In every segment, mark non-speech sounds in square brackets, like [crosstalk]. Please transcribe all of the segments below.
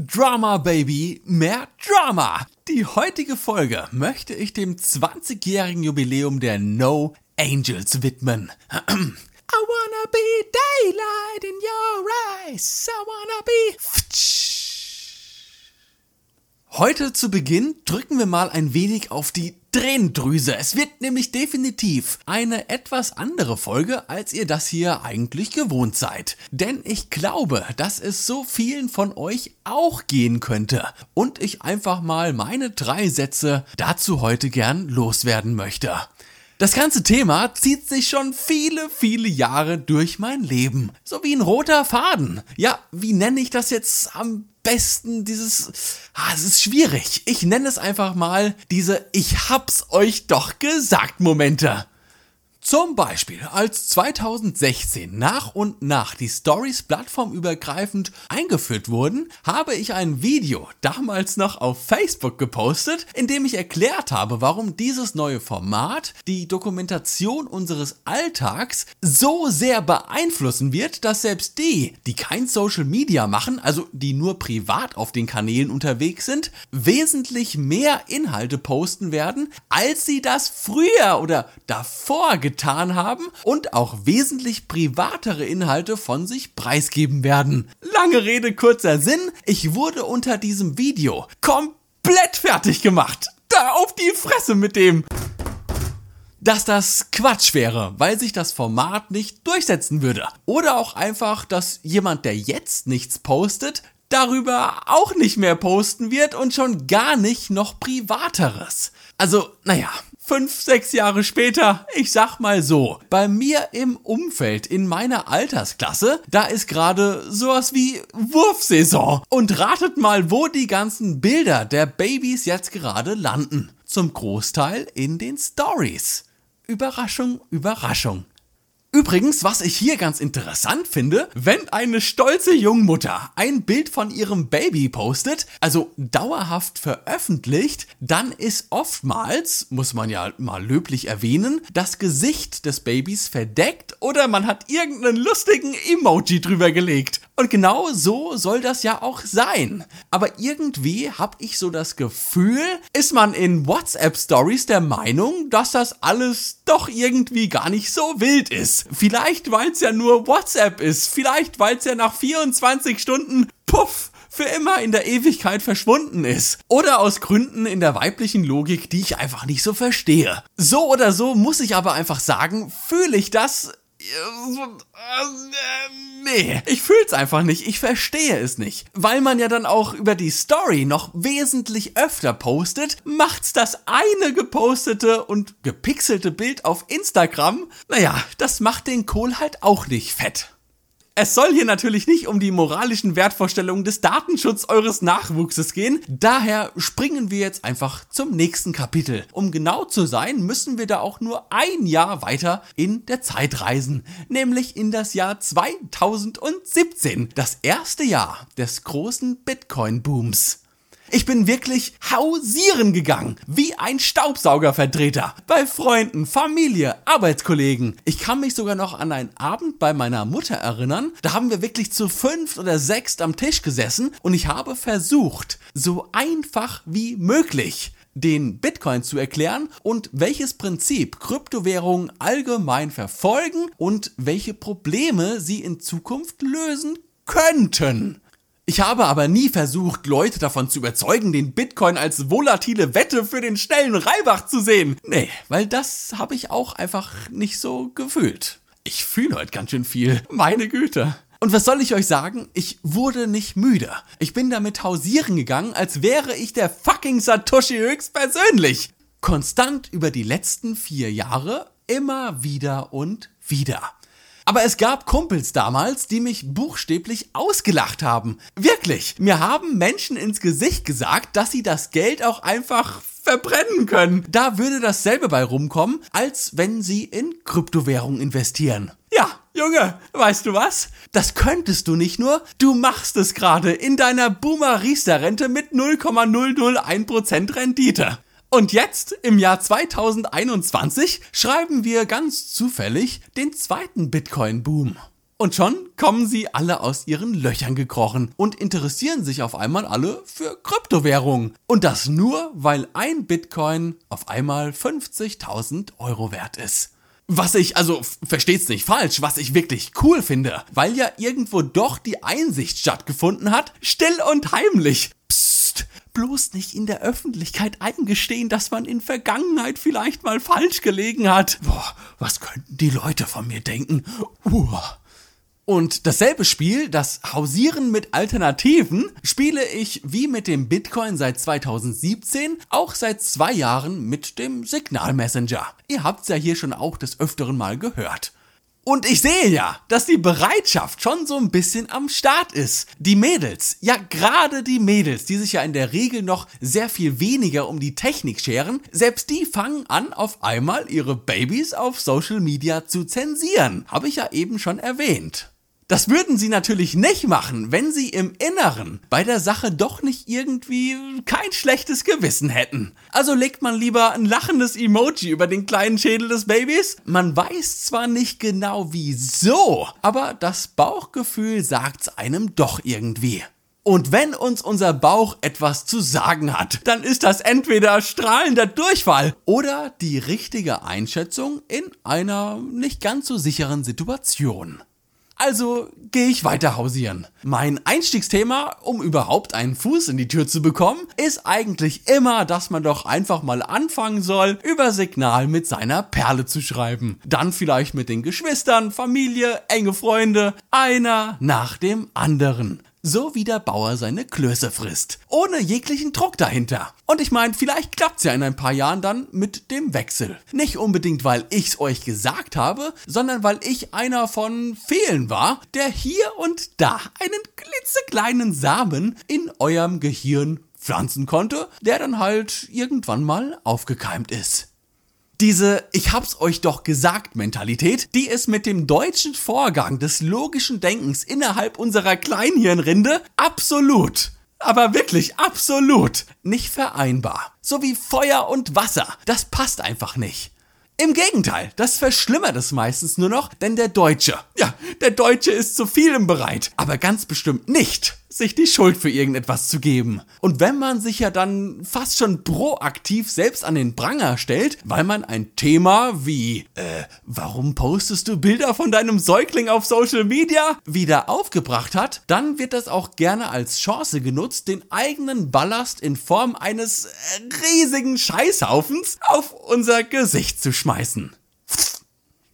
Drama Baby, mehr Drama. Die heutige Folge möchte ich dem 20-jährigen Jubiläum der No Angels widmen. [clears throat] I wanna be daylight in your eyes. I wanna be. Heute zu Beginn drücken wir mal ein wenig auf die Tränendrüse. Es wird nämlich definitiv eine etwas andere Folge, als ihr das hier eigentlich gewohnt seid. Denn ich glaube, dass es so vielen von euch auch gehen könnte. Und ich einfach mal meine drei Sätze dazu heute gern loswerden möchte. Das ganze Thema zieht sich schon viele, viele Jahre durch mein Leben. So wie ein roter Faden. Ja, wie nenne ich das jetzt am besten dieses, ah, es ist schwierig. Ich nenne es einfach mal diese Ich hab's euch doch gesagt Momente. Zum Beispiel, als 2016 nach und nach die Stories plattformübergreifend eingeführt wurden, habe ich ein Video damals noch auf Facebook gepostet, in dem ich erklärt habe, warum dieses neue Format die Dokumentation unseres Alltags so sehr beeinflussen wird, dass selbst die, die kein Social Media machen, also die nur privat auf den Kanälen unterwegs sind, wesentlich mehr Inhalte posten werden, als sie das früher oder davor getan getan haben und auch wesentlich privatere Inhalte von sich preisgeben werden. Lange Rede, kurzer Sinn, ich wurde unter diesem Video komplett fertig gemacht. Da auf die Fresse mit dem dass das Quatsch wäre, weil sich das Format nicht durchsetzen würde. Oder auch einfach, dass jemand, der jetzt nichts postet, darüber auch nicht mehr posten wird und schon gar nicht noch privateres. Also, naja, fünf, sechs Jahre später, ich sag mal so, bei mir im Umfeld in meiner Altersklasse, da ist gerade sowas wie Wurfsaison. Und ratet mal, wo die ganzen Bilder der Babys jetzt gerade landen. Zum Großteil in den Stories. Überraschung, Überraschung. Übrigens, was ich hier ganz interessant finde, wenn eine stolze Jungmutter ein Bild von ihrem Baby postet, also dauerhaft veröffentlicht, dann ist oftmals, muss man ja mal löblich erwähnen, das Gesicht des Babys verdeckt oder man hat irgendeinen lustigen Emoji drüber gelegt. Und genau so soll das ja auch sein. Aber irgendwie habe ich so das Gefühl, ist man in WhatsApp Stories der Meinung, dass das alles doch irgendwie gar nicht so wild ist. Vielleicht weil es ja nur WhatsApp ist, vielleicht weil es ja nach 24 Stunden puff für immer in der Ewigkeit verschwunden ist. Oder aus Gründen in der weiblichen Logik, die ich einfach nicht so verstehe. So oder so muss ich aber einfach sagen, fühle ich das nee, ich fühl's einfach nicht, ich verstehe es nicht. Weil man ja dann auch über die Story noch wesentlich öfter postet, macht's das eine gepostete und gepixelte Bild auf Instagram, naja, das macht den Kohl halt auch nicht fett. Es soll hier natürlich nicht um die moralischen Wertvorstellungen des Datenschutzes eures Nachwuchses gehen. Daher springen wir jetzt einfach zum nächsten Kapitel. Um genau zu sein, müssen wir da auch nur ein Jahr weiter in der Zeit reisen. Nämlich in das Jahr 2017. Das erste Jahr des großen Bitcoin-Booms. Ich bin wirklich hausieren gegangen, wie ein Staubsaugervertreter. Bei Freunden, Familie, Arbeitskollegen. Ich kann mich sogar noch an einen Abend bei meiner Mutter erinnern. Da haben wir wirklich zu fünft oder sechst am Tisch gesessen und ich habe versucht, so einfach wie möglich den Bitcoin zu erklären und welches Prinzip Kryptowährungen allgemein verfolgen und welche Probleme sie in Zukunft lösen könnten. Ich habe aber nie versucht, Leute davon zu überzeugen, den Bitcoin als volatile Wette für den schnellen Reibach zu sehen. Nee, weil das habe ich auch einfach nicht so gefühlt. Ich fühle heute ganz schön viel. Meine Güte. Und was soll ich euch sagen? Ich wurde nicht müde. Ich bin damit hausieren gegangen, als wäre ich der fucking Satoshi höchstpersönlich. Konstant über die letzten vier Jahre, immer wieder und wieder. Aber es gab Kumpels damals, die mich buchstäblich ausgelacht haben. Wirklich. Mir haben Menschen ins Gesicht gesagt, dass sie das Geld auch einfach verbrennen können. Da würde dasselbe bei rumkommen, als wenn sie in Kryptowährungen investieren. Ja, Junge, weißt du was? Das könntest du nicht nur, du machst es gerade in deiner Boomer Riester Rente mit 0,001% Rendite. Und jetzt, im Jahr 2021, schreiben wir ganz zufällig den zweiten Bitcoin-Boom. Und schon kommen sie alle aus ihren Löchern gekrochen und interessieren sich auf einmal alle für Kryptowährungen. Und das nur, weil ein Bitcoin auf einmal 50.000 Euro wert ist. Was ich, also versteht's nicht falsch, was ich wirklich cool finde, weil ja irgendwo doch die Einsicht stattgefunden hat, still und heimlich. Bloß nicht in der Öffentlichkeit eingestehen, dass man in Vergangenheit vielleicht mal falsch gelegen hat. Boah, was könnten die Leute von mir denken? Uah. Und dasselbe Spiel, das Hausieren mit Alternativen, spiele ich wie mit dem Bitcoin seit 2017 auch seit zwei Jahren mit dem Signal Messenger. Ihr habt's ja hier schon auch des Öfteren mal gehört. Und ich sehe ja, dass die Bereitschaft schon so ein bisschen am Start ist. Die Mädels, ja gerade die Mädels, die sich ja in der Regel noch sehr viel weniger um die Technik scheren, selbst die fangen an, auf einmal ihre Babys auf Social Media zu zensieren. Habe ich ja eben schon erwähnt. Das würden sie natürlich nicht machen, wenn sie im Inneren bei der Sache doch nicht irgendwie kein schlechtes Gewissen hätten. Also legt man lieber ein lachendes Emoji über den kleinen Schädel des Babys. Man weiß zwar nicht genau wieso, aber das Bauchgefühl sagt's einem doch irgendwie. Und wenn uns unser Bauch etwas zu sagen hat, dann ist das entweder strahlender Durchfall oder die richtige Einschätzung in einer nicht ganz so sicheren Situation. Also gehe ich weiter hausieren. Mein Einstiegsthema, um überhaupt einen Fuß in die Tür zu bekommen, ist eigentlich immer, dass man doch einfach mal anfangen soll, über Signal mit seiner Perle zu schreiben. Dann vielleicht mit den Geschwistern, Familie, enge Freunde, einer nach dem anderen so wie der Bauer seine Klöße frisst. Ohne jeglichen Druck dahinter. Und ich meine, vielleicht klappt's ja in ein paar Jahren dann mit dem Wechsel. Nicht unbedingt, weil ich's euch gesagt habe, sondern weil ich einer von vielen war, der hier und da einen klitzekleinen Samen in eurem Gehirn pflanzen konnte, der dann halt irgendwann mal aufgekeimt ist. Diese Ich hab's euch doch gesagt Mentalität, die ist mit dem deutschen Vorgang des logischen Denkens innerhalb unserer Kleinhirnrinde absolut, aber wirklich absolut nicht vereinbar. So wie Feuer und Wasser. Das passt einfach nicht. Im Gegenteil, das verschlimmert es meistens nur noch, denn der Deutsche, ja, der Deutsche ist zu vielem bereit, aber ganz bestimmt nicht sich die Schuld für irgendetwas zu geben. Und wenn man sich ja dann fast schon proaktiv selbst an den Pranger stellt, weil man ein Thema wie, äh, warum postest du Bilder von deinem Säugling auf Social Media wieder aufgebracht hat, dann wird das auch gerne als Chance genutzt, den eigenen Ballast in Form eines riesigen Scheißhaufens auf unser Gesicht zu schmeißen.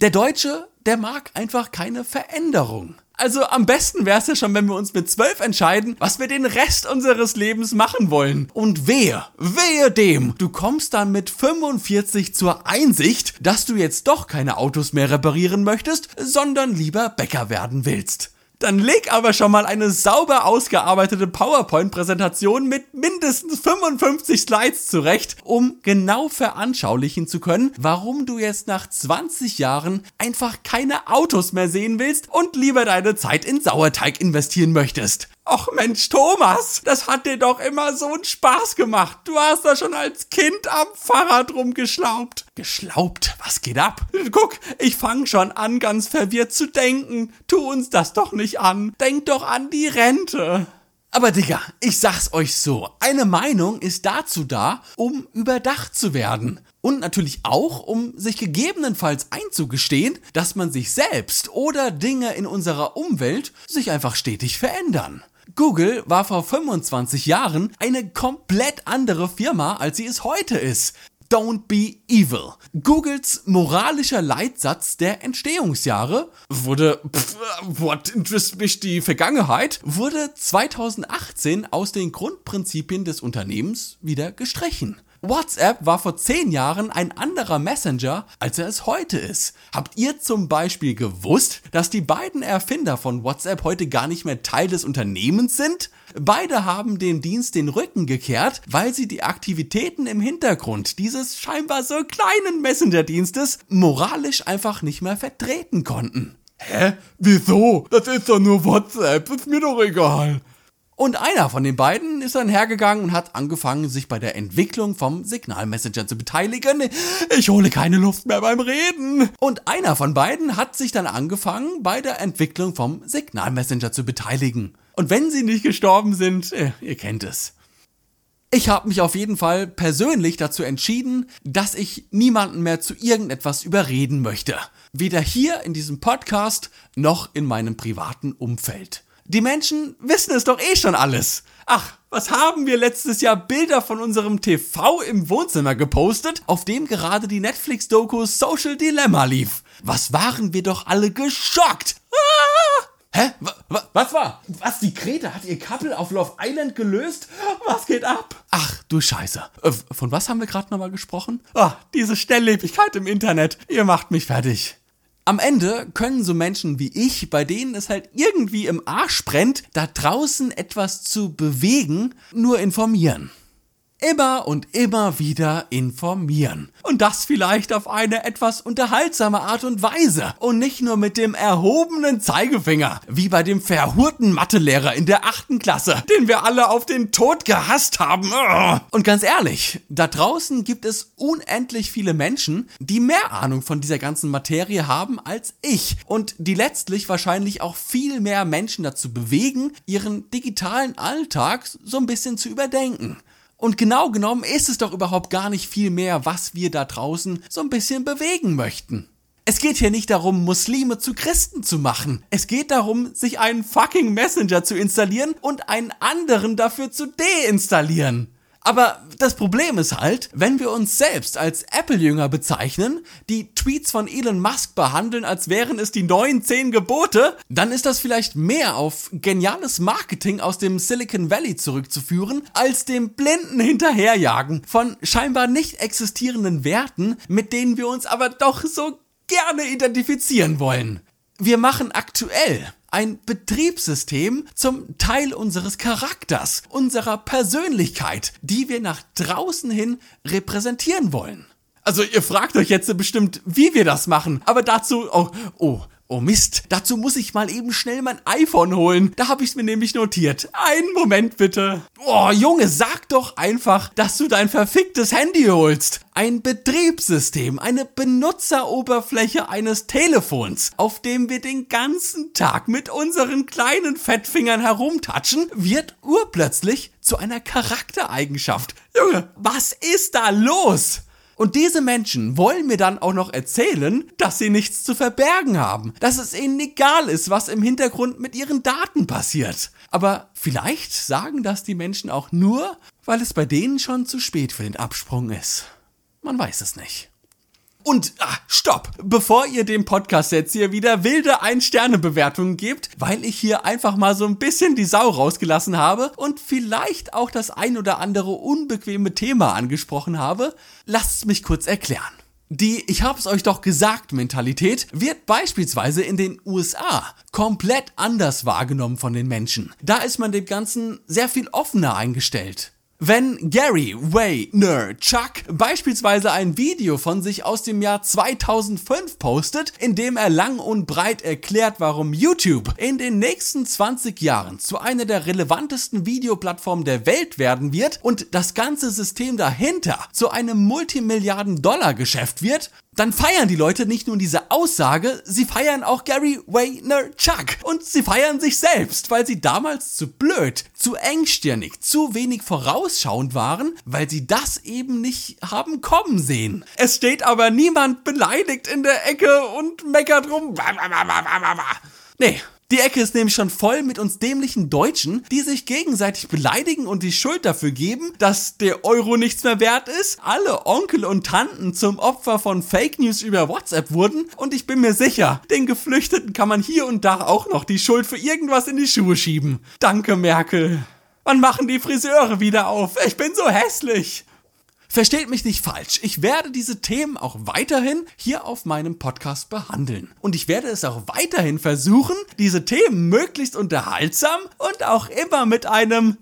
Der Deutsche, der mag einfach keine Veränderung. Also am besten wäre es ja schon, wenn wir uns mit zwölf entscheiden, was wir den Rest unseres Lebens machen wollen. Und wehe, wehe dem, du kommst dann mit 45 zur Einsicht, dass du jetzt doch keine Autos mehr reparieren möchtest, sondern lieber Bäcker werden willst. Dann leg aber schon mal eine sauber ausgearbeitete PowerPoint-Präsentation mit mindestens 55 Slides zurecht, um genau veranschaulichen zu können, warum du jetzt nach 20 Jahren einfach keine Autos mehr sehen willst und lieber deine Zeit in Sauerteig investieren möchtest. Och Mensch, Thomas, das hat dir doch immer so einen Spaß gemacht. Du hast da schon als Kind am Fahrrad rumgeschlaubt. Geschlaubt? Was geht ab? Guck, ich fang schon an, ganz verwirrt zu denken. Tu uns das doch nicht an. Denk doch an die Rente. Aber Digga, ich sag's euch so, eine Meinung ist dazu da, um überdacht zu werden. Und natürlich auch, um sich gegebenenfalls einzugestehen, dass man sich selbst oder Dinge in unserer Umwelt sich einfach stetig verändern. Google war vor 25 Jahren eine komplett andere Firma, als sie es heute ist. Don't be evil. Googles moralischer Leitsatz der Entstehungsjahre wurde, pff, what interest mich die Vergangenheit, wurde 2018 aus den Grundprinzipien des Unternehmens wieder gestrichen. WhatsApp war vor zehn Jahren ein anderer Messenger, als er es heute ist. Habt ihr zum Beispiel gewusst, dass die beiden Erfinder von WhatsApp heute gar nicht mehr Teil des Unternehmens sind? Beide haben dem Dienst den Rücken gekehrt, weil sie die Aktivitäten im Hintergrund dieses scheinbar so kleinen Messenger-Dienstes moralisch einfach nicht mehr vertreten konnten. Hä? Wieso? Das ist doch nur WhatsApp, ist mir doch egal. Und einer von den beiden ist dann hergegangen und hat angefangen, sich bei der Entwicklung vom Signalmessenger zu beteiligen. Ich hole keine Luft mehr beim Reden. Und einer von beiden hat sich dann angefangen, bei der Entwicklung vom Signalmessenger zu beteiligen. Und wenn sie nicht gestorben sind, äh, ihr kennt es. Ich habe mich auf jeden Fall persönlich dazu entschieden, dass ich niemanden mehr zu irgendetwas überreden möchte. Weder hier in diesem Podcast noch in meinem privaten Umfeld. Die Menschen wissen es doch eh schon alles. Ach, was haben wir letztes Jahr Bilder von unserem TV im Wohnzimmer gepostet, auf dem gerade die Netflix-Doku Social Dilemma lief? Was waren wir doch alle geschockt? Ah! Hä? W was war? Was, die Krete hat ihr Couple auf Love Island gelöst? Was geht ab? Ach, du Scheiße. Äh, von was haben wir gerade nochmal gesprochen? Ah, diese Schnelllebigkeit im Internet. Ihr macht mich fertig. Am Ende können so Menschen wie ich, bei denen es halt irgendwie im Arsch brennt, da draußen etwas zu bewegen, nur informieren immer und immer wieder informieren. Und das vielleicht auf eine etwas unterhaltsame Art und Weise. Und nicht nur mit dem erhobenen Zeigefinger, wie bei dem verhurten Mathelehrer in der achten Klasse, den wir alle auf den Tod gehasst haben. Und ganz ehrlich, da draußen gibt es unendlich viele Menschen, die mehr Ahnung von dieser ganzen Materie haben als ich. Und die letztlich wahrscheinlich auch viel mehr Menschen dazu bewegen, ihren digitalen Alltag so ein bisschen zu überdenken. Und genau genommen ist es doch überhaupt gar nicht viel mehr, was wir da draußen so ein bisschen bewegen möchten. Es geht hier nicht darum, Muslime zu Christen zu machen. Es geht darum, sich einen fucking Messenger zu installieren und einen anderen dafür zu deinstallieren. Aber das Problem ist halt, wenn wir uns selbst als Apple-Jünger bezeichnen, die Tweets von Elon Musk behandeln, als wären es die neuen zehn Gebote, dann ist das vielleicht mehr auf geniales Marketing aus dem Silicon Valley zurückzuführen, als dem blinden Hinterherjagen von scheinbar nicht existierenden Werten, mit denen wir uns aber doch so gerne identifizieren wollen. Wir machen aktuell ein Betriebssystem zum Teil unseres Charakters, unserer Persönlichkeit, die wir nach draußen hin repräsentieren wollen. Also ihr fragt euch jetzt bestimmt, wie wir das machen, aber dazu, oh, oh, Oh Mist, dazu muss ich mal eben schnell mein iPhone holen. Da habe ich es mir nämlich notiert. Einen Moment bitte. Oh Junge, sag doch einfach, dass du dein verficktes Handy holst. Ein Betriebssystem, eine Benutzeroberfläche eines Telefons, auf dem wir den ganzen Tag mit unseren kleinen Fettfingern herumtatschen, wird urplötzlich zu einer Charaktereigenschaft. Junge, was ist da los? Und diese Menschen wollen mir dann auch noch erzählen, dass sie nichts zu verbergen haben, dass es ihnen egal ist, was im Hintergrund mit ihren Daten passiert. Aber vielleicht sagen das die Menschen auch nur, weil es bei denen schon zu spät für den Absprung ist. Man weiß es nicht. Und ah, stopp! Bevor ihr dem Podcast jetzt hier wieder wilde Ein-Sterne-Bewertungen gebt, weil ich hier einfach mal so ein bisschen die Sau rausgelassen habe und vielleicht auch das ein oder andere unbequeme Thema angesprochen habe, lasst mich kurz erklären. Die Ich hab's euch doch gesagt Mentalität wird beispielsweise in den USA komplett anders wahrgenommen von den Menschen. Da ist man dem Ganzen sehr viel offener eingestellt. Wenn Gary Vaynerchuk beispielsweise ein Video von sich aus dem Jahr 2005 postet, in dem er lang und breit erklärt, warum YouTube in den nächsten 20 Jahren zu einer der relevantesten Videoplattformen der Welt werden wird und das ganze System dahinter zu einem Multimilliarden-Dollar-Geschäft wird, dann feiern die Leute nicht nur diese Aussage, sie feiern auch Gary Vaynerchuk und sie feiern sich selbst, weil sie damals zu blöd, zu engstirnig, zu wenig vorausschauend waren, weil sie das eben nicht haben kommen sehen. Es steht aber niemand beleidigt in der Ecke und meckert rum. Nee, die Ecke ist nämlich schon voll mit uns dämlichen Deutschen, die sich gegenseitig beleidigen und die Schuld dafür geben, dass der Euro nichts mehr wert ist, alle Onkel und Tanten zum Opfer von Fake News über WhatsApp wurden und ich bin mir sicher, den Geflüchteten kann man hier und da auch noch die Schuld für irgendwas in die Schuhe schieben. Danke, Merkel. Wann machen die Friseure wieder auf? Ich bin so hässlich. Versteht mich nicht falsch, ich werde diese Themen auch weiterhin hier auf meinem Podcast behandeln. Und ich werde es auch weiterhin versuchen, diese Themen möglichst unterhaltsam und auch immer mit einem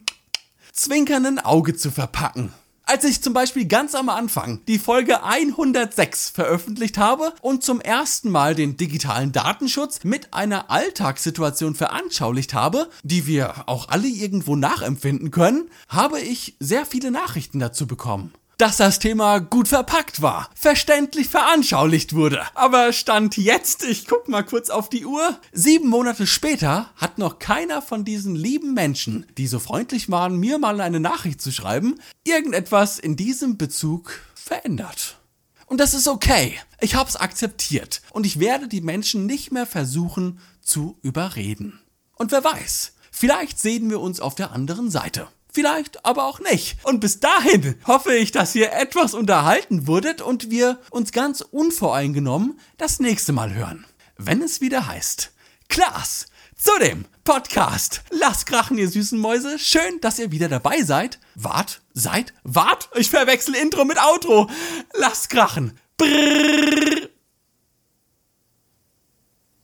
zwinkernden Auge zu verpacken. Als ich zum Beispiel ganz am Anfang die Folge 106 veröffentlicht habe und zum ersten Mal den digitalen Datenschutz mit einer Alltagssituation veranschaulicht habe, die wir auch alle irgendwo nachempfinden können, habe ich sehr viele Nachrichten dazu bekommen dass das Thema gut verpackt war, verständlich veranschaulicht wurde. Aber stand jetzt, ich guck mal kurz auf die Uhr, sieben Monate später hat noch keiner von diesen lieben Menschen, die so freundlich waren, mir mal eine Nachricht zu schreiben, irgendetwas in diesem Bezug verändert. Und das ist okay. Ich hab's akzeptiert. Und ich werde die Menschen nicht mehr versuchen zu überreden. Und wer weiß, vielleicht sehen wir uns auf der anderen Seite vielleicht aber auch nicht. Und bis dahin hoffe ich, dass ihr etwas unterhalten wurdet und wir uns ganz unvoreingenommen das nächste Mal hören. Wenn es wieder heißt, Klaas, zu dem Podcast. Lasst krachen, ihr süßen Mäuse. Schön, dass ihr wieder dabei seid. Wart, seid, wart. Ich verwechsel Intro mit Outro. Lasst krachen. Brrr.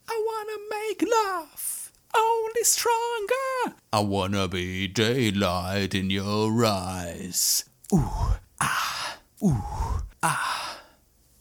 I wanna make love only stronger. I wanna be daylight in your eyes. Ooh, ah, ooh, ah.